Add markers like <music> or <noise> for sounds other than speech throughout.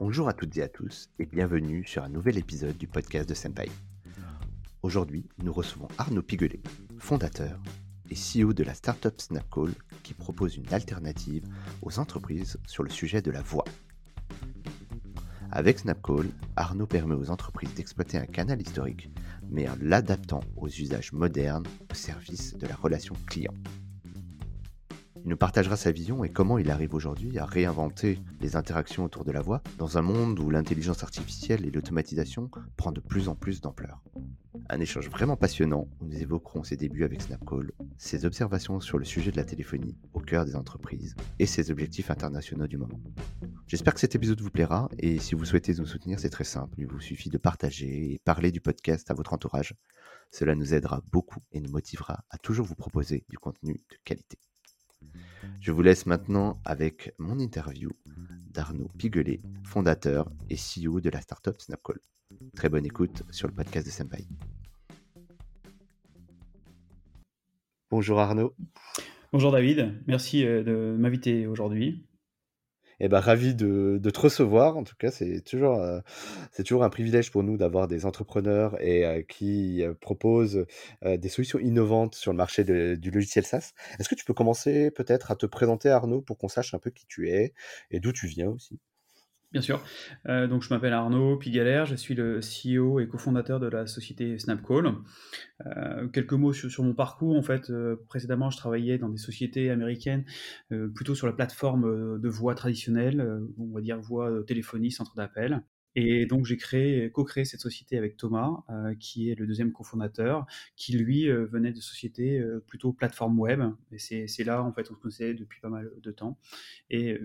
Bonjour à toutes et à tous et bienvenue sur un nouvel épisode du podcast de Senpai. Aujourd'hui, nous recevons Arnaud Piguelet, fondateur et CEO de la startup Snapcall qui propose une alternative aux entreprises sur le sujet de la voix. Avec Snapcall, Arnaud permet aux entreprises d'exploiter un canal historique, mais en l'adaptant aux usages modernes au service de la relation client. Il nous partagera sa vision et comment il arrive aujourd'hui à réinventer les interactions autour de la voix dans un monde où l'intelligence artificielle et l'automatisation prend de plus en plus d'ampleur. Un échange vraiment passionnant où nous évoquerons ses débuts avec Snapcall, ses observations sur le sujet de la téléphonie au cœur des entreprises et ses objectifs internationaux du moment. J'espère que cet épisode vous plaira et si vous souhaitez nous soutenir, c'est très simple. Il vous suffit de partager et parler du podcast à votre entourage. Cela nous aidera beaucoup et nous motivera à toujours vous proposer du contenu de qualité. Je vous laisse maintenant avec mon interview d'Arnaud Piguelet, fondateur et CEO de la startup Snapcall. Très bonne écoute sur le podcast de Senpai. Bonjour Arnaud. Bonjour David, merci euh, de m'inviter aujourd'hui. Eh ben, ravi de, te recevoir. En tout cas, c'est toujours, euh, toujours un privilège pour nous d'avoir des entrepreneurs et euh, qui euh, proposent des solutions innovantes sur le marché du logiciel SaaS. Est-ce que tu peux commencer peut-être à te présenter, Arnaud, pour qu'on sache un peu qui tu es et d'où tu viens aussi? Bien sûr. Euh, donc, je m'appelle Arnaud Pigalère, je suis le CEO et cofondateur de la société Snapcall. Euh, quelques mots sur, mon parcours. En fait, euh, précédemment, je travaillais dans des sociétés américaines, plutôt sur la plateforme de voix traditionnelle, on va dire voix téléphonie, centre d'appel. Et donc j'ai créé, co-créé cette société avec Thomas, euh, qui est le deuxième cofondateur, qui lui euh, venait de sociétés euh, plutôt plateforme web. Et c'est là en fait on se connaissait depuis pas mal de temps. Et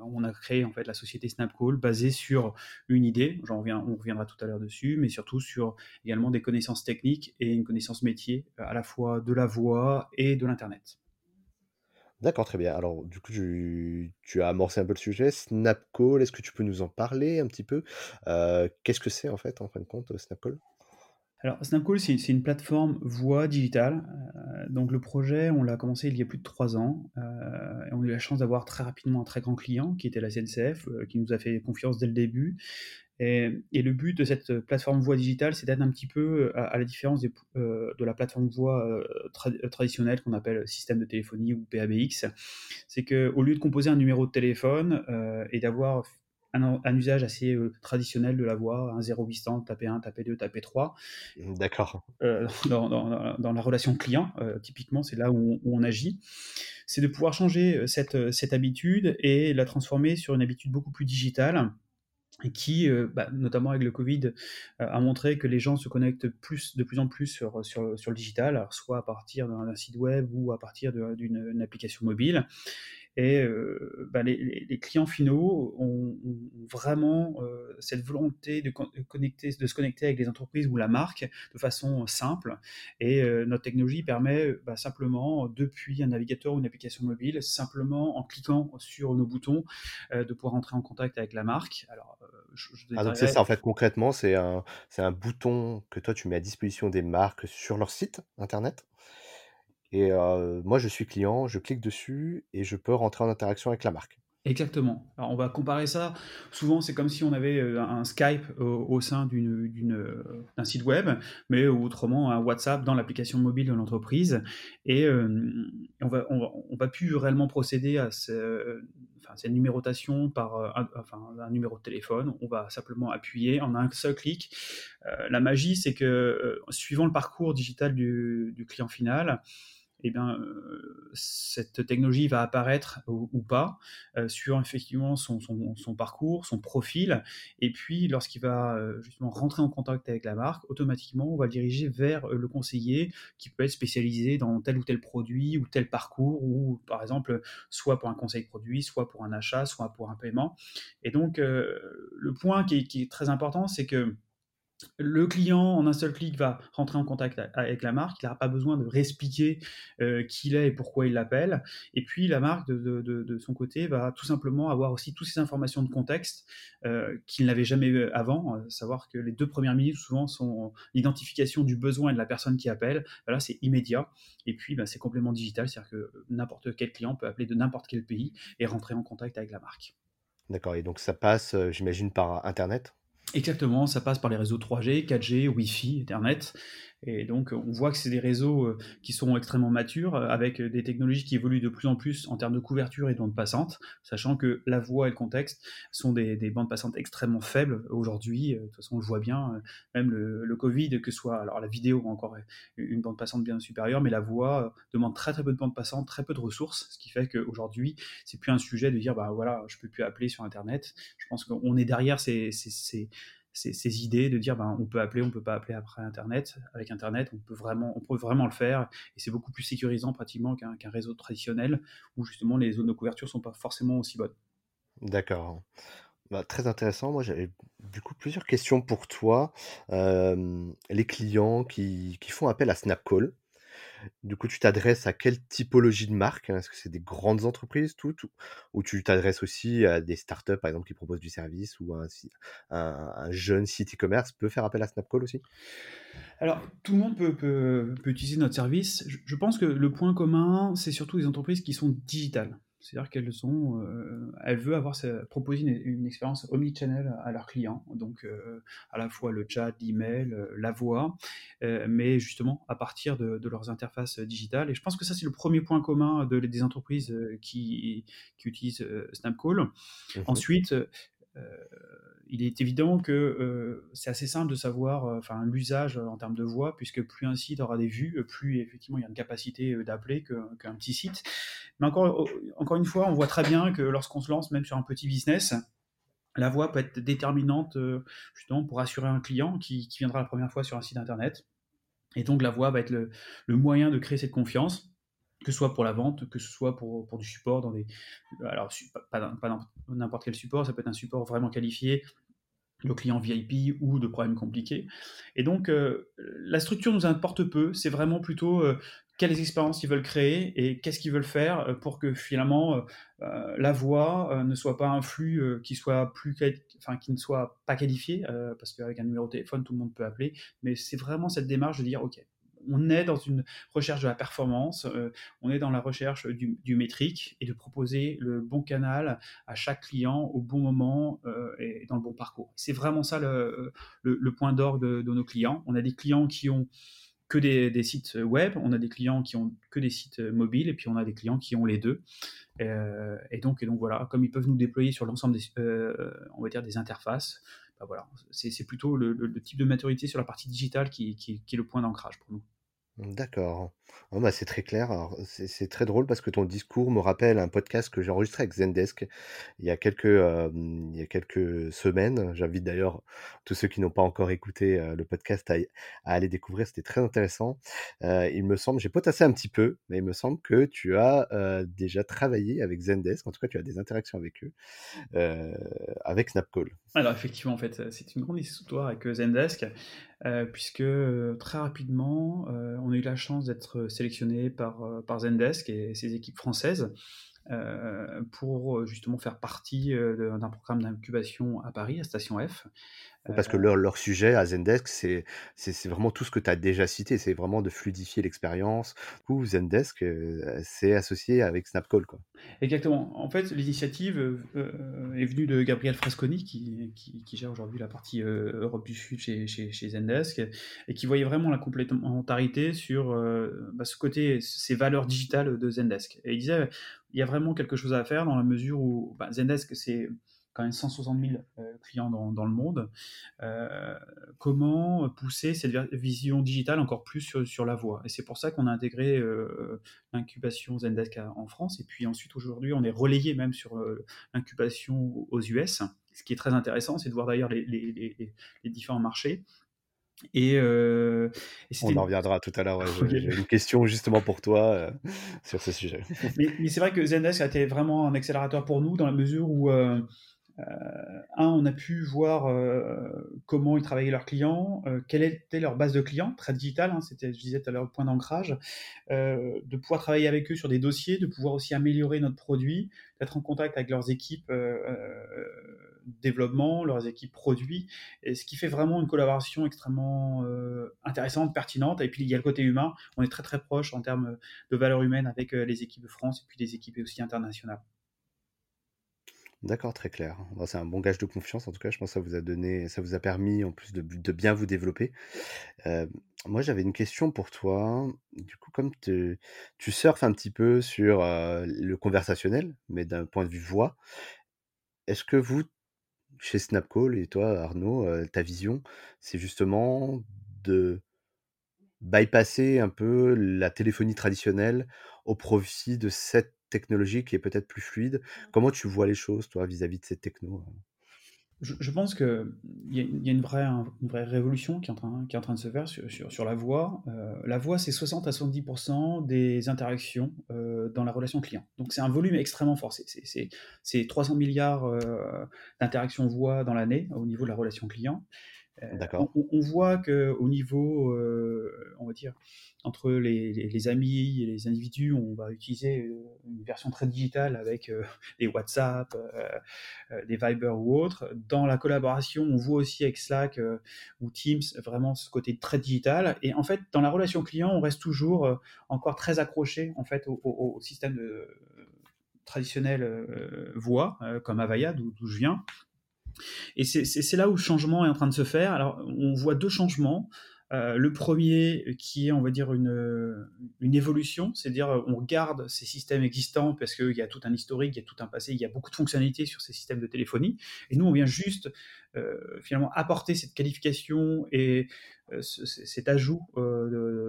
on a créé en fait la société Snapcall basée sur une idée. J'en reviens, on reviendra tout à l'heure dessus, mais surtout sur également des connaissances techniques et une connaissance métier à la fois de la voix et de l'internet. D'accord, très bien. Alors, du coup, tu, as amorcé un peu le sujet. Snapcall, est-ce que tu peux nous en parler un petit peu? Euh, Qu'est-ce que c'est en fait, en fin de compte, Snapcall? Alors, Snapcall, c'est une plateforme voix digitale. Euh, donc, le projet, on l'a commencé il y a plus de trois ans. Euh, et on a eu la chance d'avoir très rapidement un très grand client qui était la CNCF, qui nous a fait confiance dès le début et, le but de cette plateforme voix digitale, c'est d'être un petit peu euh, à, la différence euh, de la plateforme voix euh, traditionnelle qu'on appelle système de téléphonie ou PABX. C'est qu'au lieu de composer un numéro de téléphone et d'avoir un, usage assez traditionnel de la voix, un 0800, taper 1, taper 2, taper 3. D'accord. dans, la relation client, typiquement, c'est là où on, on agit. C'est de pouvoir changer cette, cette habitude et la transformer sur une habitude beaucoup plus digitale qui, euh, bah, notamment avec le Covid, euh, a montré que les gens se connectent plus, de plus en plus sur, sur, sur le digital, soit à partir d'un site web ou à partir d'une application mobile. Et euh, bah, les, clients finaux ont, vraiment euh, cette volonté de, connecter, de se connecter avec les entreprises ou la marque de façon simple. Et euh, notre technologie permet bah, simplement, depuis un navigateur ou une application mobile, simplement en cliquant sur nos boutons, de pouvoir entrer en contact avec la marque. Alors, ah, donc c'est ça, en fait, concrètement, c'est un, un bouton que toi, tu mets à disposition des marques sur leur site internet? Et moi, je suis client, je clique dessus et je peux rentrer en interaction avec la marque. Exactement. Alors on va comparer ça. Souvent, c'est comme si on avait un Skype au, sein d'un site web, mais autrement un WhatsApp dans l'application mobile de l'entreprise. Et on va, on, va, plus réellement procéder à cette numérotation par un, numéro de téléphone. On va simplement appuyer en un seul clic. la magie, c'est que suivant le parcours digital du client final, eh bien, euh, cette technologie va apparaître ou, pas euh, sur effectivement son, parcours, son profil. Et puis, lorsqu'il va euh, justement rentrer en contact avec la marque, automatiquement, on va le diriger vers le conseiller qui peut être spécialisé dans tel ou tel produit ou tel parcours, ou par exemple, soit pour un conseil produit, soit pour un achat, soit pour un paiement. Et donc, le point qui est très important, c'est que le client, en un seul clic, va rentrer en contact avec la marque. Il n'aura pas besoin de réexpliquer euh, qui il est et pourquoi il l'appelle. Et puis, la marque, de, son côté, va tout simplement avoir aussi toutes ces informations de contexte euh, qu'il n'avait jamais eu avant. Euh, savoir que les deux premières minutes, souvent, sont l'identification du besoin et de la personne qui appelle. Là, c'est immédiat. Et puis, ben, c'est complément digital, c'est-à-dire que n'importe quel client peut appeler de n'importe quel pays et rentrer en contact avec la marque. D'accord, et donc ça passe, j'imagine, par Internet? Exactement, ça passe par les réseaux 3G, 4G, Wi-Fi, Ethernet. Et donc, on voit que c'est des réseaux euh, qui sont extrêmement matures, euh, avec euh, des technologies qui évoluent de plus en plus en termes de couverture et de bande passante, sachant que la voix et le contexte sont des, bandes passantes extrêmement faibles aujourd'hui. De toute façon, on le voit bien, même le, Covid, que ce soit, alors la vidéo encore une bande passante bien supérieure, mais la voix demande très très peu de bande passante, très peu de ressources, ce qui fait qu'aujourd'hui, c'est plus un sujet de dire, bah voilà, je peux plus appeler sur Internet. Je pense qu'on est derrière ces, idées de dire ben, on peut appeler, on peut pas appeler après Internet. Avec Internet, on peut vraiment, on peut vraiment le faire et c'est beaucoup plus sécurisant pratiquement qu'un réseau traditionnel où justement les zones de couverture sont pas forcément aussi bonnes. D'accord. Bah, très intéressant. Moi, j'avais du coup plusieurs questions pour toi. les clients qui, qui, font appel à Snapcall, du coup, tu t'adresses à quelle typologie de marque Est-ce que c'est des grandes entreprises toutes? Ou, tu t'adresses aussi à des startups, par exemple, qui proposent du service ou un, un, jeune site e-commerce peut faire appel à Snapcall aussi? Alors, tout le monde peut, utiliser notre service. je pense que le point commun, c'est surtout les entreprises qui sont digitales. C'est-à-dire qu'elles sont, euh, elles veulent avoir proposer une, expérience omnichannel à leurs clients, donc euh, à la fois le chat, l'email, euh, la voix, mais justement à partir de, leurs interfaces digitales. Et je pense que ça c'est le premier point commun de, des entreprises qui, qui utilisent Snapcall. Mmh Ensuite, il est évident que euh, c'est assez simple de savoir euh, enfin l'usage en termes de voix, puisque plus un site aura des vues, plus effectivement il y a une capacité euh, d'appeler qu'un petit site. Mais encore, encore une fois, on voit très bien que lorsqu'on se lance même sur un petit business, la voix peut être déterminante justement pour assurer un client qui, viendra la première fois sur un site internet. Et donc la voix va être le, moyen de créer cette confiance que ce soit pour la vente, que ce soit pour, pour du support dans des. Alors, pas, pas n'importe quel support, ça peut être un support vraiment qualifié, le client VIP ou de problèmes compliqués. Et donc, euh, la structure nous importe peu, c'est vraiment plutôt euh, quelles expériences ils veulent créer et qu'est-ce qu'ils veulent faire euh, pour que finalement la voix ne soit pas un flux qui soit plus, enfin qui ne soit pas qualifié, parce qu'avec un numéro de téléphone tout le monde peut appeler, mais c'est vraiment cette démarche de dire ok, on est dans une recherche de la performance, euh, on est dans la recherche du, métrique et de proposer le bon canal à chaque client au bon moment euh, et dans le bon parcours. C'est vraiment ça le, point d'orgue de, nos clients. On a des clients qui ont que des, sites web, on a des clients qui ont que des sites mobiles et puis on a des clients qui ont les deux. Euh, et, donc, et donc voilà, comme ils peuvent nous déployer sur l'ensemble des, on va dire des interfaces, bah voilà, c'est plutôt le, type de maturité sur la partie digitale qui est le point d'ancrage pour nous. D'accord. Bah, c'est très clair. c'est très drôle parce que ton discours me rappelle un podcast que j'ai enregistré avec Zendesk il y a quelques, semaines. J'invite d'ailleurs tous ceux qui n'ont pas encore écouté le podcast à, aller découvrir. C'était très intéressant. il me semble, j'ai potassé un petit peu, mais il me semble que tu as déjà travaillé avec Zendesk. En tout cas, tu as des interactions avec eux, avec Snapcall. Alors effectivement, en fait, c'est une grande histoire avec Zendesk. Puisque très rapidement, on a eu la chance d'être sélectionné par, par Zendesk et ses équipes françaises pour justement faire partie d'un programme d'incubation à Paris, à Station F, parce que leur, sujet à Zendesk, c'est, vraiment tout ce que tu as déjà cité. C'est vraiment de fluidifier l'expérience. Ou Zendesk, c'est associé avec Snapcall. Quoi. Exactement. En fait, l'initiative est venue de Gabriel Frasconi, qui, qui, gère aujourd'hui la partie Europe du Sud chez, chez, chez, Zendesk, et qui voyait vraiment la complémentarité sur bah, ce côté, ces valeurs digitales de Zendesk. Et il disait, il y a vraiment quelque chose à faire dans la mesure où bah, Zendesk, c'est quand même 160 000 euh, clients dans, dans, le monde. Euh, comment pousser cette vision digitale encore plus sur, sur la voie? Et c'est pour ça qu'on a intégré euh, l'incubation Zendesk en France. Et puis ensuite, aujourd'hui, on est relayé même sur l'incubation aux US. Ce qui est très intéressant, c'est de voir d'ailleurs les, les, les, différents marchés. Et, on en reviendra tout à l'heure. <laughs> J'ai une question justement pour toi sur ce sujet. mais, mais c'est vrai que Zendesk a été vraiment un accélérateur pour nous dans la mesure où euh, on a pu voir euh, comment ils travaillaient leurs clients, euh, quelle était leur base de clients, très digital, hein, c'était, je disais tout à l'heure, le point d'ancrage, de pouvoir travailler avec eux sur des dossiers, de pouvoir aussi améliorer notre produit, d'être en contact avec leurs équipes développement, leurs équipes produits, ce qui fait vraiment une collaboration extrêmement intéressante, pertinente. Et puis il y a le côté humain, on est très très proche en termes de valeur humaine avec les équipes de France et puis les équipes aussi internationales. D'accord, très clair. Bah, c'est un bon gage de confiance en tout cas, je pense que ça vous a donné ça vous a permis en plus de bien vous développer. Moi j'avais une question pour toi. Du coup, comme tu surfes un petit peu sur, le conversationnel, mais d'un point de vue voix, est-ce que vous, chez Snapcall et toi Arnaud, ta vision, c'est justement de bypasser un peu la téléphonie traditionnelle au profit de cette technologie qui est peut-être plus fluide? Comment tu vois les choses toi vis-à-vis de cette techno, heu? Je je pense qu'il y a il y a une vraie un une vraie révolution qui est en train qui est en train de se faire sur sur sur la voix. Heu, la voix, c'est 60 à 70% des interactions, heu, dans la relation client. Donc c'est un volume extrêmement fort. C'est c'est c'est c'est 300 000 d'interactions voix dans l'année au niveau de la relation client. On, voit qu'au niveau, euh, on va dire, entre les, amis et les individus, on va utiliser euh, une version très digitale avec euh, <laughs> des WhatsApp, des Viber ou autres. Dans la collaboration, on voit aussi avec Slack ou Teams vraiment ce côté très digital. Et en fait, dans la relation client, on reste toujours encore très accroché en fait au, au- au système de, traditionnel euh, voix, comme Avaya, d'où je viens. Et c'est- là où le changement est en train de se faire. Alors, on voit deux changements. Euh, le premier qui est, on va dire, une, évolution, c'est-à-dire euh, on garde ces systèmes existants parce qu'il y a tout un historique, il y a tout un passé, il y a beaucoup de fonctionnalités sur ces systèmes de téléphonie. Et nous, on vient juste euh, finalement apporter cette qualification et ce- ce- cet ajout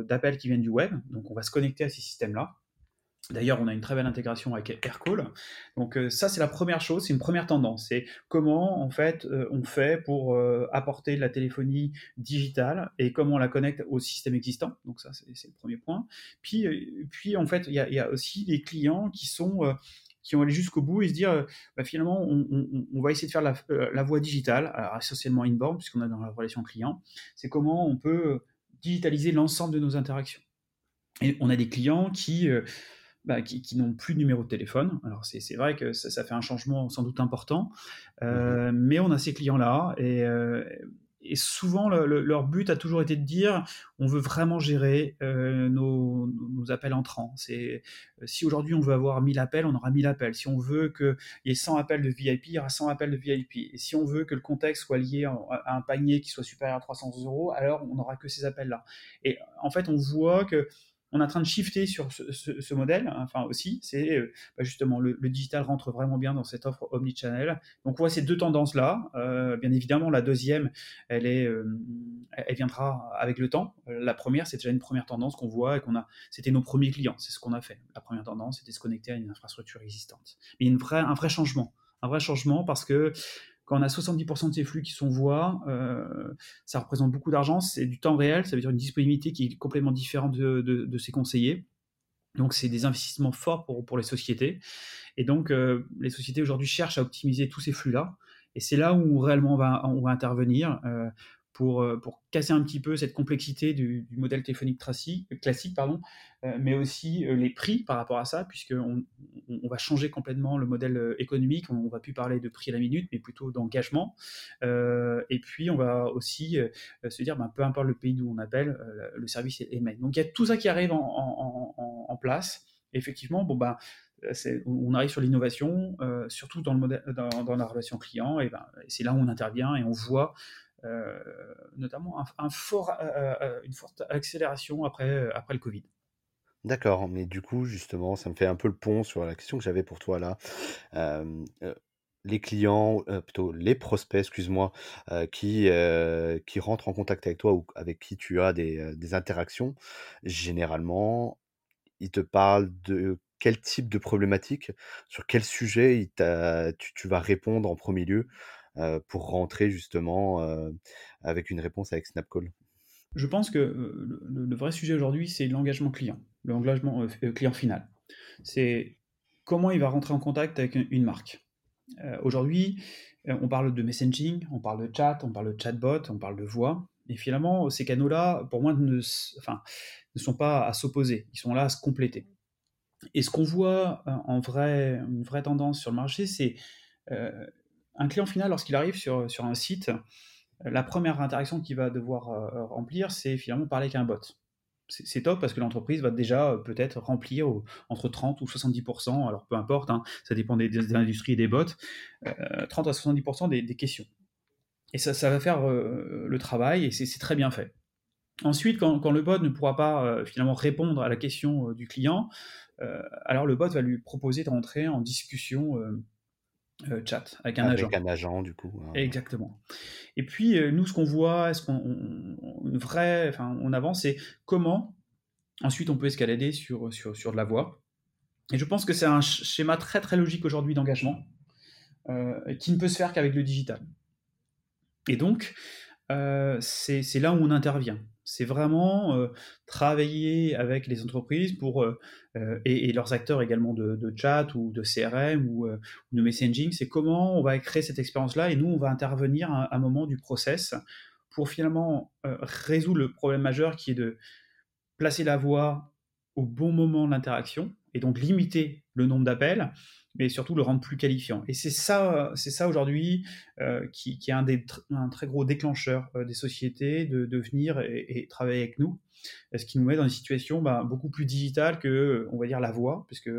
d'appels qui viennent du web. Donc, on va se connecter à ces systèmes-là. D'ailleurs, on a une très belle intégration avec Aircall. Donc euh, ça, c'est la première chose, c'est une première tendance. C'est comment en fait euh, on fait pour euh, apporter de la téléphonie digitale et comment on la connecte au système existant. Donc ça, c'est le premier point. Puis, puis en fait, il y a, aussi des clients qui sont qui ont allé jusqu'au bout et se dire bah, finalement on, va essayer de faire la, la voie digitale, alors essentiellement inbound puisqu'on est dans la relation client. C'est comment on peut digitaliser l'ensemble de nos interactions. Et on a des clients qui bah, qui, qui n'ont plus de numéro de téléphone. Alors c'est vrai que ça, ça fait un changement sans doute important, Mmh euh, mais on a ces clients-là et, euh, et souvent le- le- leur but a toujours été de dire on veut vraiment gérer euh, nos, nos appels entrants. C'est si aujourd'hui on veut avoir 1000 appels, on aura 1000 appels. Si on veut qu'il y ait 100 appels de VIP, il y aura 100 appels de VIP. Et si on veut que le contexte soit lié à un panier qui soit supérieur à 300 euros, alors on n'aura que ces appels-là. Et en fait, on voit que on est en train de shifter sur ce, modèle, enfin aussi, c'est euh, bah, justement le, digital rentre vraiment bien dans cette offre omnichannel. Donc on voit ces deux tendances-là. Euh, bien évidemment, la deuxième, elle est, euh, elle viendra avec le temps. La première, c'est déjà une première tendance qu'on voit et qu'on a. C'était nos premiers clients, c'est ce qu'on a fait. La première tendance, c'était se connecter à une infrastructure existante. Mais il y a une un vrai changement, un vrai changement parce que on a 70% de ces flux qui sont voix, euh, ça représente beaucoup d'argent, c'est du temps réel, ça veut dire une disponibilité qui est complètement différente de, de, de ses conseillers. Donc c'est des investissements forts pour, pour les sociétés. Et donc euh, les sociétés aujourd'hui cherchent à optimiser tous ces flux-là. Et c'est là où réellement on va, on va intervenir euh, pour, euh, pour casser un petit peu cette complexité du, modèle téléphonique traci- classique, pardon, euh, mais aussi euh, les prix par rapport à ça, puisqu'on on, va changer complètement le modèle euh, économique. On, on va plus parler de prix à la minute, mais plutôt d'engagement. Euh, et puis on va aussi euh, se dire, ben, peu importe le pays d'où on appelle, euh, le service est, main. Donc il y a tout ça qui arrive en, place. Effectivement, bon ben, on arrive sur l'innovation, euh, surtout dans, le modèle, dans, la relation client, et, ben, c'est là où on intervient et on voit euh, notamment un fort, euh, euh, une forte accélération après, après le Covid. D'accord, mais du coup, justement, ça me fait un peu le pont sur la question que j'avais pour toi là. Les clients, plutôt les prospects, excuse-moi, qui, qui rentrent en contact avec toi ou avec qui tu as des, des interactions, généralement, ils te parlent de quel type de problématique? Sur quel sujet tu vas répondre en premier lieu, pour rentrer justement, heu, avec une réponse avec Snapcall? Je pense que euh, le, vrai sujet aujourd'hui, c'est l'engagement client, l'engagement euh, client final. C'est comment il va rentrer en contact avec une marque. Euh, aujourd'hui, euh, on parle de messaging, on parle de chat, on parle de chatbot, on parle de voix. Et finalement, ces canaux-là, pour moi, ne, enfin, ne sont pas à s'opposer. Ils sont là à se compléter. Et ce qu'on voit euh, en vrai, une vraie tendance sur le marché, c'est euh, un client final, lorsqu'il arrive sur, un site, la première interaction qu'il va devoir euh, remplir, c'est finalement parler avec un bot. c'est top parce que l'entreprise va déjà peut-être remplir entre 30 ou 70%, alors peu importe, hein, ça dépend des, industries et des bots, 30 à 70% des, questions. Et ça, ça va faire le travail et c'est très bien fait. Ensuite, quand, le bot ne pourra pas finalement répondre à la question du client, alors le bot va lui proposer de rentrer en discussion euh, chat avec un agent. Avec un agent, du coup. Hein. Exactement. Et puis, euh, nous, ce qu'on voit, est-ce qu'on vrai, enfin, on avance, c'est comment ensuite on peut escalader sur, sur, sur de la voix. Et je pense que c'est un schéma très très logique aujourd'hui d'engagement euh, qui ne peut se faire qu'avec le digital. Et donc, c'est là où on intervient. C'est vraiment travailler avec les entreprises pour, et, leurs acteurs également de, chat ou de CRM ou, de messaging. C'est comment on va créer cette expérience-là et nous, on va intervenir à un moment du process pour finalement résoudre le problème majeur qui est de placer la voix au bon moment de l'interaction et donc limiter le nombre d'appels mais surtout le rendre plus qualifiant. Et c'est ça, c'est ça aujourd'hui euh, qui, est un, des, un très gros déclencheur euh, des sociétés de, venir et, travailler avec nous, ce qui nous met dans une situation bah, beaucoup plus digitale que, on va dire, la voix, puisque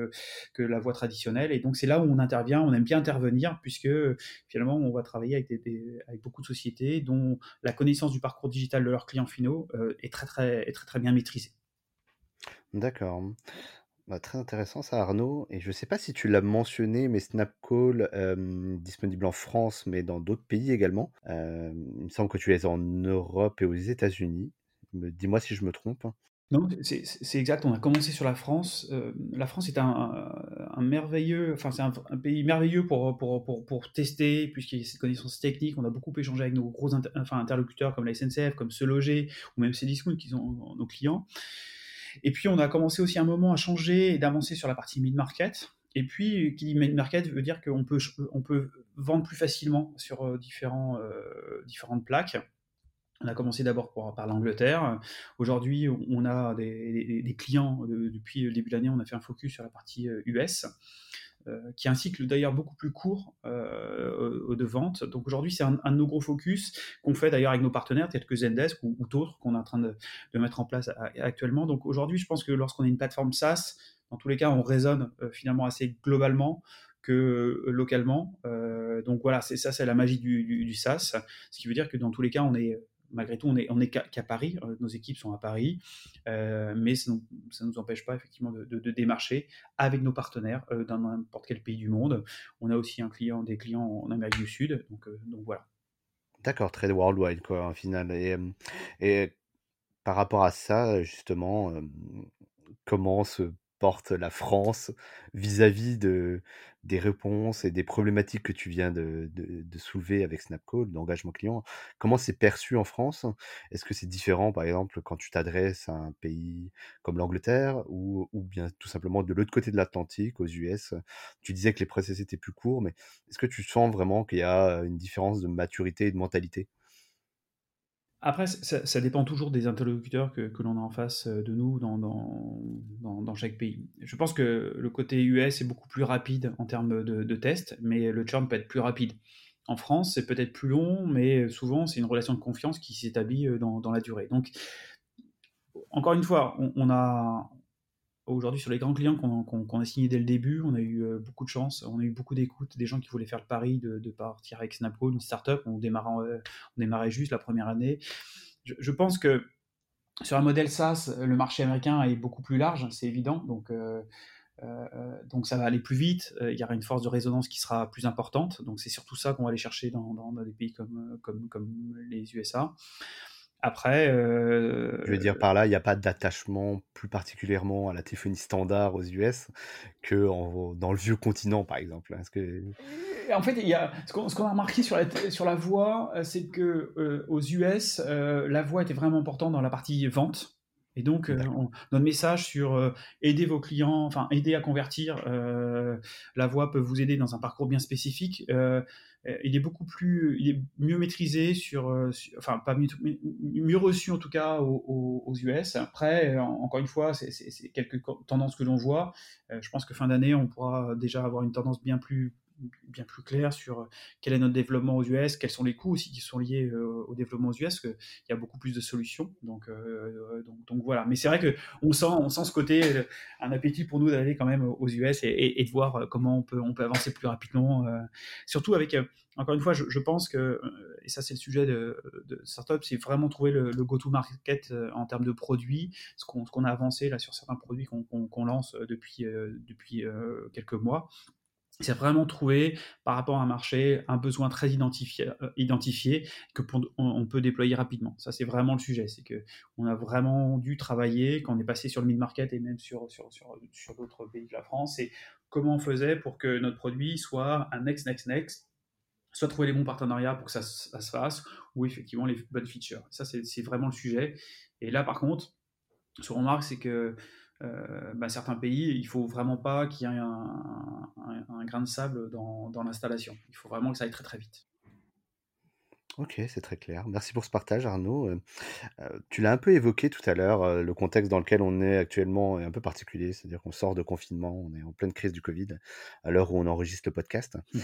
que la voix traditionnelle. Et donc c'est là où on intervient, on aime bien intervenir, puisque finalement on va travailler avec, des, avec beaucoup de sociétés dont la connaissance du parcours digital de leurs clients finaux euh, est très très, est très très bien maîtrisée. D'accord. Bah, très intéressant ça, Arnaud. Et je ne sais pas si tu l'as mentionné, mais Snapcall, disponible en France, mais dans d'autres pays également. il me semble que tu l'as en Europe et aux États-Unis. Dis-moi si je me trompe. Non, c'est exact. On a commencé sur la France. la France est un, merveilleux, enfin c'est un, pays merveilleux pour, pour, pour, pour tester, puisqu'il y a cette connaissance technique. On a beaucoup échangé avec nos gros interlocuteurs comme la SNCF, comme Se Loger, ou même Cdiscount qui sont nos clients. Et puis, on a commencé aussi un moment à changer et d'avancer sur la partie mid-market. Et puis, qui dit mid-market veut dire qu'on peut, on peut vendre plus facilement sur euh, différents, euh, différentes plaques. On a commencé d'abord par, l'Angleterre. Aujourd'hui, on a des, clients, depuis le début de l'année, on a fait un focus sur la partie US. Euh, qui est un cycle d'ailleurs beaucoup plus court euh, de vente. Donc aujourd'hui, c'est un, de nos gros focus qu'on fait d'ailleurs avec nos partenaires, tels que Zendesk ou, d'autres qu'on est en train de, mettre en place actuellement. Donc aujourd'hui, je pense que lorsqu'on est une plateforme SaaS, dans tous les cas, on raisonne euh, finalement assez globalement que localement. donc voilà, c'est ça, c'est la magie du, du, SaaS, ce qui veut dire que dans tous les cas, on est malgré tout, on est, on est qu'à Paris, euh, nos équipes sont à Paris, euh, mais ça ne nous empêche pas effectivement de, démarcher avec nos partenaires euh, dans n'importe quel pays du monde. On a aussi des clients en Amérique du Sud, donc, voilà. D'accord, très worldwide quoi, en final. Et, et par rapport à ça, justement, comment se la France vis-à-vis de, des réponses et des problématiques que tu viens de, de, soulever avec Snapcall, d'engagement client. Comment c'est perçu en France? Est-ce que c'est différent, par exemple, quand tu t'adresses à un pays comme l'Angleterre ou, ou, bien tout simplement de l'autre côté de l'Atlantique, aux US Tu disais que les process étaient plus courts, mais est-ce que tu sens vraiment qu'il y a une différence de maturité et de mentalité? Après, ça, dépend toujours des interlocuteurs que, l'on a en face euh, de nous dans, chaque pays. Je pense que le côté US est beaucoup plus rapide en termes de, tests, mais le churn peut être plus rapide. En France, c'est peut-être plus long, mais souvent, c'est une relation de confiance qui s'établit euh, dans, la durée. Donc, encore une fois, on a, Aujourd'hui, sur les grands clients qu'on a signés dès le début, on a eu euh, beaucoup de chance, on a eu beaucoup d'écoute, des gens qui voulaient faire le pari de, partir avec Snapcall, une startup. On démarrait, euh, on démarrait juste la première année. Je, pense que sur un modèle SaaS, le marché américain est beaucoup plus large, c'est évident. Donc, euh, ça va aller plus vite. il y aura une force de résonance qui sera plus importante. Donc c'est surtout ça qu'on va aller chercher dans, des pays comme les USA. Après. Euh, je veux dire par là, il n'y a pas d'attachement plus particulièrement à la téléphonie standard aux US que dans le vieux continent, par exemple. Hein, que... En fait, il y a, ce qu'on a remarqué sur la, sur la voix, euh, c'est que euh, aux US, la voix était vraiment importante dans la partie vente. Et donc, notre message sur aider vos clients, enfin aider à convertir, la voix peut vous aider dans un parcours bien spécifique. Euh, il est beaucoup plus, il est mieux maîtrisé sur, euh, enfin pas mieux, mieux, reçu en tout cas aux, US. Après, euh, encore une fois, c'est quelques tendances que l'on voit. je pense que fin d'année, on pourra déjà avoir une tendance bien plus bien plus clair sur quel est notre développement aux US, quels sont les coûts aussi qui sont liés au développement aux US, qu'il y a beaucoup plus de solutions. Donc, donc, donc, voilà. Mais c'est vrai qu'on sent, on sent ce côté, un appétit pour nous d'aller quand même aux US et, de voir comment on peut, on peut avancer plus rapidement. surtout avec encore une fois, je, pense que, et ça c'est le sujet de, de startup, c'est vraiment trouver le, go-to-market en termes de produits, ce qu'on a avancé là sur certains produits qu'on lance depuis, depuis quelques mois c'est vraiment trouver par rapport à un marché un besoin très identifié, euh, identifié que on, peut déployer rapidement. Ça c'est vraiment le sujet, c'est que on a vraiment dû travailler quand on est passé sur le mid market et même sur sur, sur, d'autres pays de la France, et comment on faisait pour que notre produit soit un next next next soit trouver les bons partenariats pour que ça, se fasse, ou effectivement les bonnes features. Ça, c'est vraiment le sujet. Et là, par contre, ce qu'on remarque, c'est que bah, certains pays, il faut vraiment pas qu'il y ait un, grain de sable dans, l'installation. Il faut vraiment que ça aille très très vite. Ok, c'est très clair. Merci pour ce partage, Arnaud. Euh, euh, tu l'as un peu évoqué tout à l'heure, le contexte dans lequel on est actuellement est un peu particulier, c'est-à-dire qu'on sort de confinement, on est en pleine crise du Covid, à l'heure où on enregistre le podcast. Mmh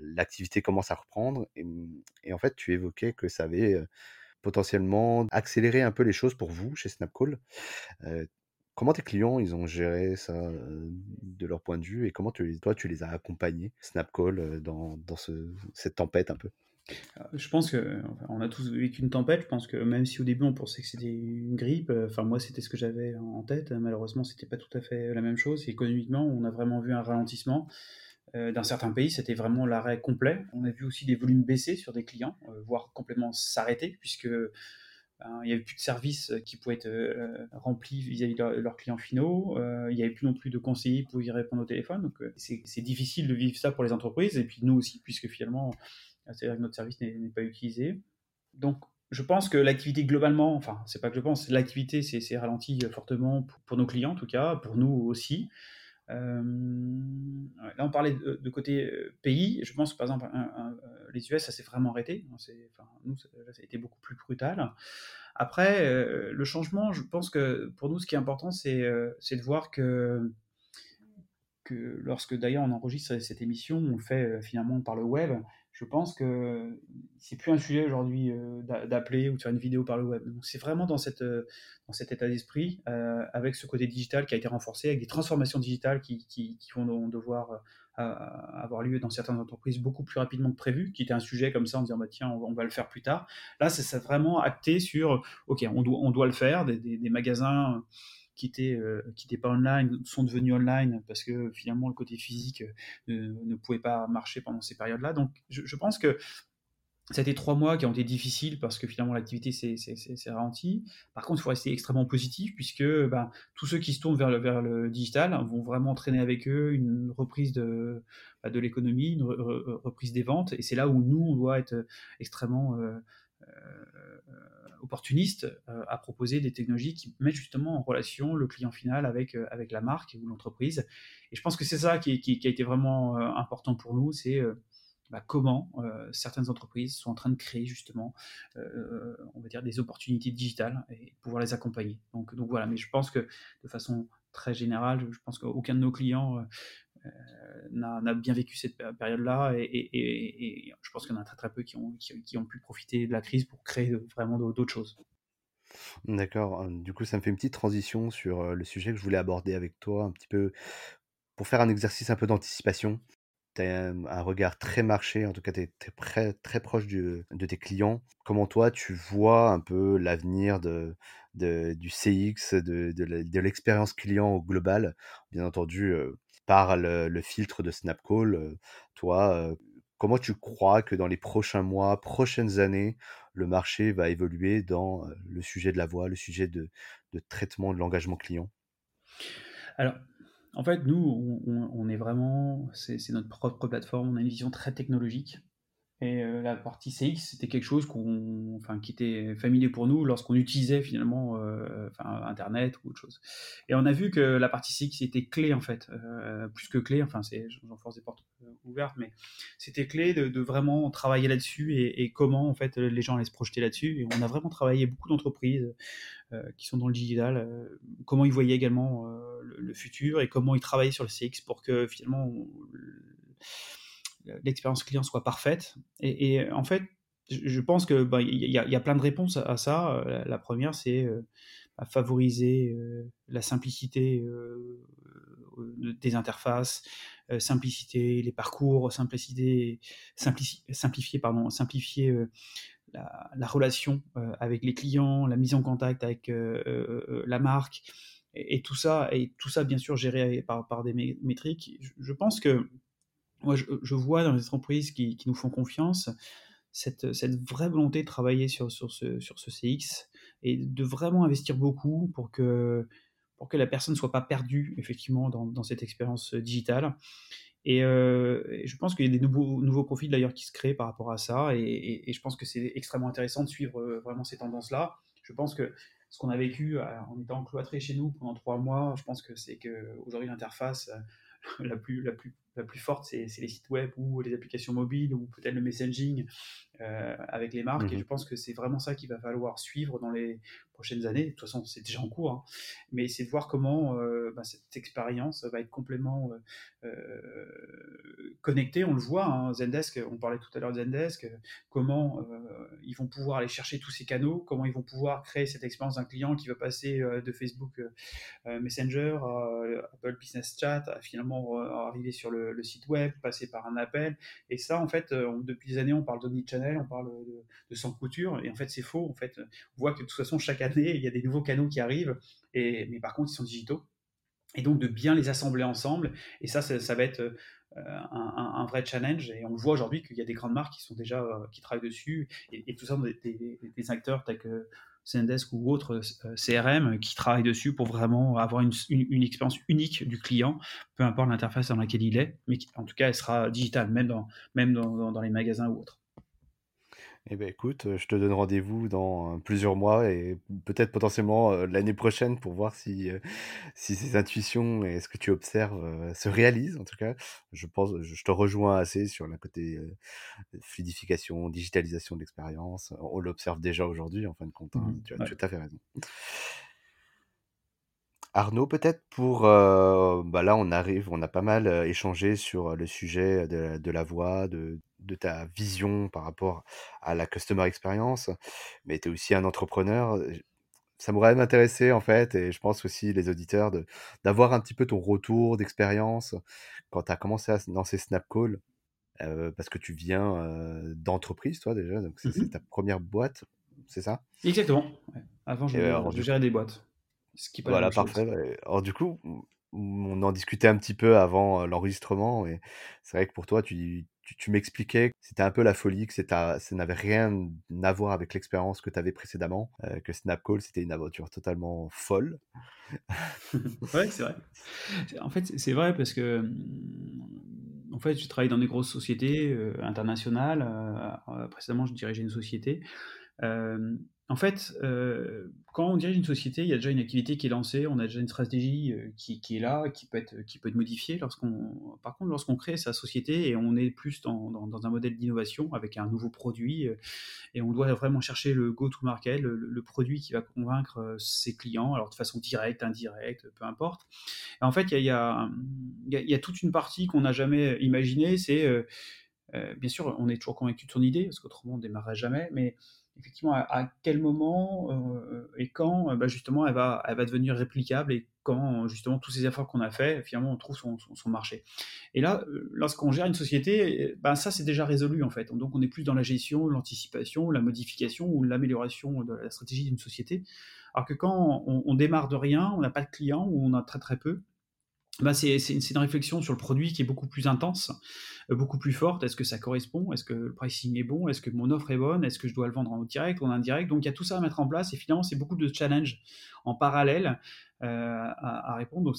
l'activité commence à reprendre, et, et, en fait, tu évoquais que ça avait potentiellement accéléré un peu les choses pour vous chez Snapcall. Comment tes clients, ils ont géré ça de leur point de vue et comment tu, toi, tu les as accompagnés, Snapcall, dans, dans cette tempête un peu? Je pense que on a tous vécu une tempête. Je pense que même si au début on pensait que c'était une grippe, enfin moi c'était ce que j'avais en tête. Malheureusement, c'était pas tout à fait la même chose. économiquement, on a vraiment vu un ralentissement. dans certains pays, c'était vraiment l'arrêt complet. On a vu aussi des volumes baisser sur des clients, voire complètement s'arrêter, puisque il n'y avait plus de services euh, qui pouvaient être euh, remplis vis-à-vis de, leurs clients finaux. Euh, il n'y avait plus non plus de conseillers pour y répondre au téléphone. Donc, c'est difficile de vivre ça pour les entreprises et puis nous aussi, puisque finalement, c'est-à-dire que notre service n'est pas utilisé. Donc, je pense que l'activité globalement, enfin, c'est pas que je pense, l'activité s'est ralentie fortement pour, nos clients en tout cas, pour nous aussi. Euh, là, on parlait de, côté euh, pays. Je pense que par exemple, euh, les US, ça s'est vraiment arrêté. Enfin, nous, ça, a été beaucoup plus brutal. Après, le changement, je pense que pour nous, ce qui est important, c'est de voir que, que lorsque d'ailleurs on enregistre cette émission, on le fait finalement par le web je pense que c'est plus un sujet aujourd'hui euh, d'appeler ou de faire une vidéo par le web. C'est vraiment dans, cette, euh, dans cet état d'esprit, euh, avec ce côté digital qui a été renforcé, avec des transformations digitales qui, qui, vont devoir avoir lieu dans certaines entreprises beaucoup plus rapidement que prévu, qui était un sujet comme ça en disant bah, tiens, on, va le faire plus tard. Là, c'est vraiment acté sur ok, on doit, on doit le faire, des, des magasins qui n'étaient euh, pas online sont devenus online parce que finalement le côté physique euh, ne, pouvait pas marcher pendant ces périodes-là. Donc je, pense que ça a été trois mois qui ont été difficiles parce que finalement l'activité s'est ralentie. Par contre, il faut rester extrêmement positif puisque ben, tous ceux qui se tournent vers le, digital vont vraiment entraîner avec eux une reprise de, de l'économie, une reprise des ventes. Et c'est là où nous, on doit être extrêmement euh, opportuniste euh, à proposer des technologies qui mettent justement en relation le client final avec, euh, avec la marque ou l'entreprise. Et je pense que c'est ça qui, a été vraiment euh, important pour nous, c'est bah, comment certaines entreprises sont en train de créer justement, on va dire, des opportunités digitales et pouvoir les accompagner. Donc, donc voilà, mais je pense que de façon très générale, je pense qu'aucun de nos clients n'a bien vécu cette période-là et, je pense qu'il y en a très très peu qui ont, pu profiter de la crise pour créer vraiment d'autres choses. D'accord, du coup ça me fait une petite transition sur le sujet que je voulais aborder avec toi un petit peu pour faire un exercice un peu d'anticipation. Tu as un, regard très marché, en tout cas tu es, très, très proche de tes clients. Comment toi tu vois un peu l'avenir de, du CX, de, de l'expérience client au global? Bien entendu, par le, filtre de Snapcall, toi, comment tu crois que dans les prochains mois, prochaines années, le marché va évoluer dans le sujet de la voix, le sujet de, traitement de l'engagement client? Alors, en fait, nous, on est vraiment, c'est notre propre plateforme, on a une vision très technologique. Et euh, la partie CX, c'était quelque chose qu'on, enfin, qui était familier pour nous lorsqu'on utilisait finalement euh, enfin, Internet ou autre chose. Et on a vu que la partie CX était clé en fait, euh, plus que clé, enfin, c'est, j'enfonce des portes ouvertes, mais c'était clé de, de, vraiment travailler là-dessus et, et, comment en fait les gens allaient se projeter là-dessus. Et on a vraiment travaillé beaucoup d'entreprises qui sont dans le digital, comment ils voyaient également le, le, futur et comment ils travaillaient sur le CX pour que finalement l'expérience client soit parfaite. Et, en fait, je pense que bah, il y, a plein de réponses à ça. La, première, c'est favoriser la simplicité des interfaces, simplicité les parcours, simplicité, simplifier, pardon, simplifier la, relation avec les clients, la mise en contact avec la marque, et, tout ça, et tout ça bien sûr géré par des métriques. Je, pense que moi, je, vois dans les entreprises qui, nous font confiance cette, cette, vraie volonté de travailler sur, sur, ce, sur ce CX et de vraiment investir beaucoup pour que, pour que la personne ne soit pas perdue effectivement dans, cette expérience digitale. Et, euh, je pense qu'il y a des nouveaux, nouveaux profils d'ailleurs qui se créent par rapport à ça. Et, et je pense que c'est extrêmement intéressant de suivre euh, vraiment ces tendances-là. Je pense que ce qu'on a vécu euh, en étant cloîtré chez nous pendant trois mois, je pense que c'est qu'aujourd'hui l'interface <laughs> la plus, la plus la plus forte, c'est les sites web ou les applications mobiles ou peut-être le messaging euh, avec les marques. Et mhm. je pense que c'est vraiment ça qu'il va falloir suivre dans les prochaines années. De toute façon, c'est déjà en cours. Hein. Mais c'est de voir comment euh, bah, cette expérience va être complètement euh, connectée. On le voit, hein, Zendesk, on parlait tout à l'heure de Zendesk, comment ils vont pouvoir aller chercher tous ces canaux, comment ils vont pouvoir créer cette expérience d'un client qui va passer de Facebook Messenger à Apple Business Chat à finalement arriver sur le le, site web, passer par un appel. Et ça, en fait, euh, depuis des années, on parle d'omnichannel, on parle de, sans couture, et en fait, c'est faux. En fait, on voit que de toute façon, chaque année, il y a des nouveaux canaux qui arrivent, et, mais par contre, ils sont digitaux. Et donc, de bien les assembler ensemble. Et ça, ça, va être euh, un, vrai challenge. Et on voit aujourd'hui qu'il y a des grandes marques qui sont déjà euh, qui travaillent dessus, et, tout ça, des, des acteurs tels que Zendesk ou autres euh, CRM qui travaillent dessus pour vraiment avoir une, expérience unique du client, peu importe l'interface dans laquelle il est, mais en tout cas, elle sera digitale, même dans, même dans les magasins ou autres. Eh ben écoute, je te donne rendez-vous dans plusieurs mois et peut-être potentiellement l'année prochaine pour voir si, <laughs> si ces intuitions et ce que tu observes se réalisent. En tout cas, je pense, je te rejoins assez sur la côté fluidification, digitalisation de l'expérience. On l'observe déjà aujourd'hui, en fin de compte. Hein, mmh tu as tout à fait raison. Arnaud, peut-être pour, bah là, on arrive, on a pas mal échangé sur le sujet de, de la voix, de, de ta vision par rapport à la customer experience, mais tu es aussi un entrepreneur. Ça m'aurait m'intéresser en fait, et je pense aussi les auditeurs, d'avoir un petit peu ton retour d'expérience quand tu as commencé à lancer Snapcall, euh, parce que tu viens euh, d'entreprise, toi déjà, donc c'est mmh ta première boîte, c'est ça? Exactement. Avant, je, je gérais des boîtes. Ce qui voilà, parfait. Alors du coup, on en discutait un petit peu avant euh, l'enregistrement, et c'est vrai que pour toi, tu, tu, m'expliquais que c'était un peu la folie, que ça n'avait rien à voir avec l'expérience que tu avais précédemment, euh, que Snapcall, c'était une aventure totalement folle. <laughs> ouais, c'est vrai. En fait, c'est vrai parce que, mmh, en fait, je travaille dans des grosses sociétés euh, internationales. Euh, précédemment, je dirigeais une société en fait, euh, quand on dirige une société, il y a déjà une activité qui est lancée, on a déjà une stratégie euh, qui, est là, qui peut être, qui peut être modifiée. Lorsqu'on, par contre, lorsqu'on crée sa société et on est plus dans, un modèle d'innovation avec un nouveau produit, euh, et on doit vraiment chercher le go-to-market, le, produit qui va convaincre ses clients, alors de façon directe, indirecte, peu importe. en fait, il y a, y a, toute une partie qu'on n'a jamais imaginée, c'est, bien sûr, on est toujours convaincu de son idée, parce qu'autrement on ne démarrerait jamais, mais effectivement à, quel moment euh, et quand euh, bah, justement elle va, elle va devenir réplicable et quand justement tous ces efforts qu'on a fait, finalement on trouve son, son, marché. Et là, euh, lorsqu'on gère une société, bah, ça c'est déjà résolu en fait. Donc on est plus dans la gestion, l'anticipation, la modification ou l'amélioration de la stratégie d'une société. Alors que quand on, on démarre de rien, on n'a pas de clients ou on a très très peu, bah c'est une réflexion sur le produit qui est beaucoup plus intense, euh, beaucoup plus forte. Est-ce que ça correspond? Est-ce que le pricing est bon? Est-ce que mon offre est bonne? Est-ce que je dois le vendre en direct ou en indirect? Donc il y a tout ça à mettre en place et finalement c'est beaucoup de challenges en parallèle euh, à, répondre.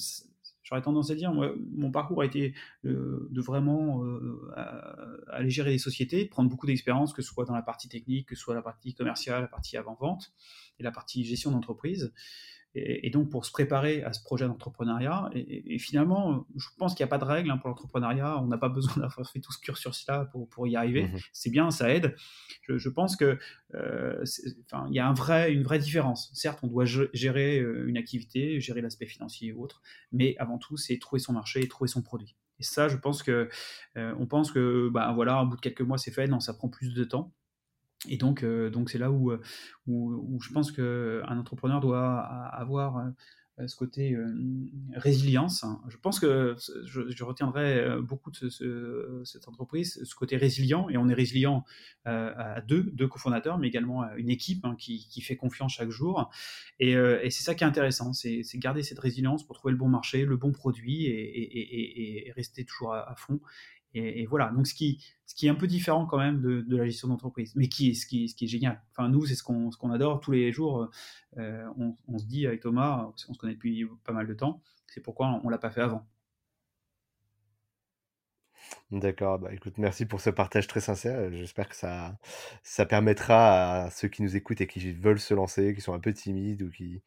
J'aurais tendance à dire, mon parcours a été euh, de vraiment aller gérer des sociétés, prendre beaucoup d'expérience, que ce soit dans la partie technique, que ce soit la partie commerciale, la partie avant-vente et la partie gestion d'entreprise et, donc pour se préparer à ce projet d'entrepreneuriat. Et, finalement, je pense qu'il n'y a pas de règle hein, pour l'entrepreneuriat. On n'a pas besoin <laughs> d'avoir fait tout ce cursus-là pour, pour, y arriver. Mmh c'est bien, ça aide. Je, pense que euh, il y a un vrai, une vraie différence. Certes, on doit gérer euh, une activité, gérer l'aspect financier et autres, mais avant tout, c'est trouver son marché et trouver son produit. Et ça, je pense que on pense que bah voilà, au bout de quelques mois, c'est fait. Non, ça prend plus de temps. Et donc, donc c'est là où, où, je pense qu'un entrepreneur doit avoir euh, ce côté euh, résilience. Je pense que je, retiendrai euh, beaucoup de cette entreprise, ce côté résilient, et on est résilient à deux, deux cofondateurs, mais également à une équipe hein, qui, fait confiance chaque jour. Et, c'est ça qui est intéressant, c'est garder cette résilience pour trouver le bon marché, le bon produit et, rester toujours à fond. Et, voilà, donc ce qui, ce qui est un peu différent quand même de, la gestion d'entreprise, mais qui, ce, qui, ce qui est génial. Enfin, nous, c'est ce qu'on ce qu'on adore tous les jours. Euh, on, se dit avec Thomas, qu'on se connaît depuis pas mal de temps, c'est pourquoi on ne l'a pas fait avant. D'accord, bah écoute, merci pour ce partage très sincère. J'espère que ça, ça permettra à ceux qui nous écoutent et qui veulent se lancer, qui sont un peu timides ou qui,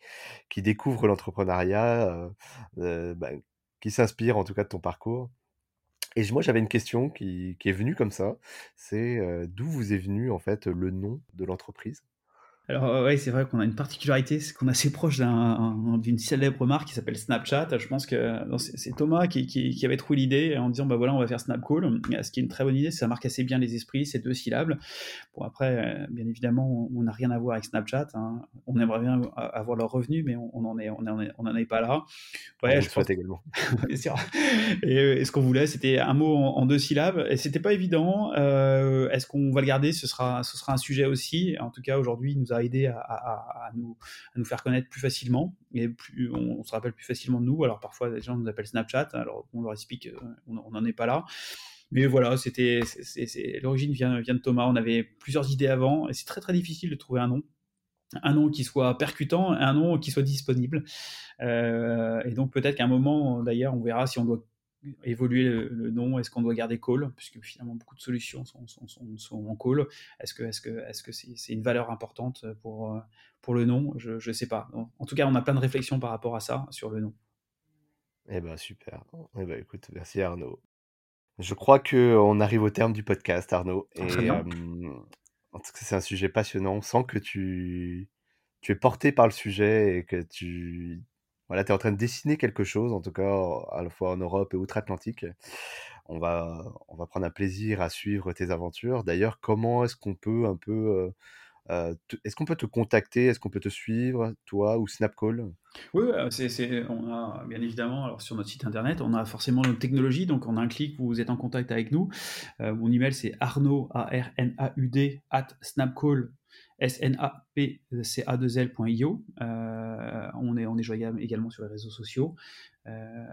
qui découvrent l'entrepreneuriat, euh, euh, bah, qui s'inspirent en tout cas de ton parcours, et moi, j'avais une question qui, est venue comme ça. C'est d'où vous est venu en fait le nom de l'entreprise? Alors oui, c'est vrai qu'on a une particularité, c'est qu'on est assez proche d'une célèbre marque qui s'appelle Snapchat. Je pense que c'est Thomas qui, qui, avait trouvé l'idée en disant bah voilà on va faire Snapcall, ce qui est une très bonne idée, ça marque assez bien les esprits, c'est deux syllabes. Bon après, euh, bien évidemment, on n'a rien à voir avec Snapchat. Hein. On aimerait bien avoir leurs revenus, mais on n'en est, on en est, pas là. Ouais, je pense également. <laughs> et, ce qu'on voulait, c'était un mot en, deux syllabes, et c'était pas évident. Euh, est-ce qu'on va le garder? Ce sera, ce sera un sujet aussi. En tout cas, aujourd'hui, il nous a aider à, nous, faire connaître plus facilement et plus, on, se rappelle plus facilement de nous. Alors parfois, les gens nous appellent Snapchat, alors on leur explique qu'on n'en est pas là. Mais voilà, c'était, l'origine vient, vient de Thomas. On avait plusieurs idées avant et c'est très très difficile de trouver un nom un nom qui soit percutant, un nom qui soit disponible. Euh, et donc peut-être qu'à un moment, d'ailleurs, on verra si on doit évoluer le, nom? Est-ce qu'on doit garder call? Puisque finalement, beaucoup de solutions sont, sont, en call. Est-ce que c'est -ce que c'est une valeur importante pour, pour le nom? Je ne sais pas. En tout cas, on a plein de réflexions par rapport à ça, sur le nom. Eh ben super. Eh ben, écoute, merci Arnaud. Je crois qu'on arrive au terme du podcast, Arnaud. Ah, et, en tout cas, c'est un sujet passionnant. On sent que tu, tu es porté par le sujet et que tu tu es en train de dessiner quelque chose, en tout cas à la fois en Europe et outre-Atlantique. On va, on va prendre un plaisir à suivre tes aventures. D'ailleurs, comment est-ce qu'on peut un peu... Euh, euh, est-ce qu'on peut te contacter? Est-ce qu'on peut te suivre, toi ou Snapcall? Oui, c'est, on a bien évidemment, alors sur notre site internet, on a forcément notre technologie, donc on a un clic, vous êtes en contact avec nous. Euh, mon email c'est arnaud, A-R-N-A-U-D, at snapcall, snapca2l.io. Euh, on est, on est joignable également sur les réseaux sociaux. Euh,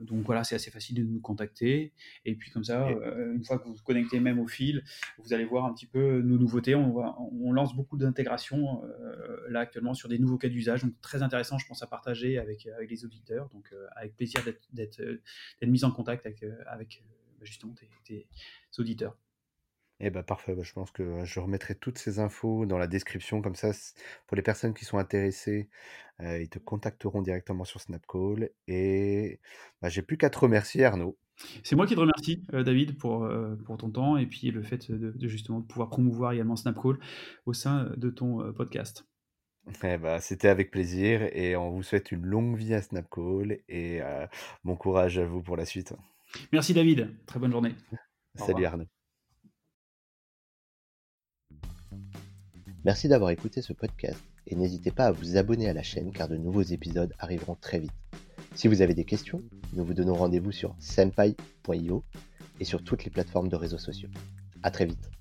donc voilà, c'est assez facile de nous contacter. Et puis comme ça, euh, une fois que vous vous connectez même au fil, vous allez voir un petit peu nos nouveautés. On, on lance beaucoup d'intégration là actuellement sur des nouveaux cas d'usage. Donc très intéressant, je pense, à partager avec, avec les auditeurs. Donc avec plaisir d'être mis en contact avec, avec justement tes auditeurs. Eh ben parfait, bah, je pense que je remettrai toutes ces infos dans la description, comme ça, pour les personnes qui sont intéressées, ils te contacteront directement sur Snapcall. Et bah, j'ai plus qu'à te remercier, Arnaud. C'est moi qui te remercie, David, pour, pour ton temps et puis le fait de, justement de pouvoir promouvoir également Snapcall au sein de ton podcast. Eh bah, c'était avec plaisir et on vous souhaite une longue vie à Snapcall et bon courage à vous pour la suite. Merci David, très bonne journée. Salut Arnaud. Merci d'avoir écouté ce podcast et n'hésitez pas à vous abonner à la chaîne car de nouveaux épisodes arriveront très vite. Si vous avez des questions, nous vous donnons rendez-vous sur senpai.io et sur toutes les plateformes de réseaux sociaux. A très vite.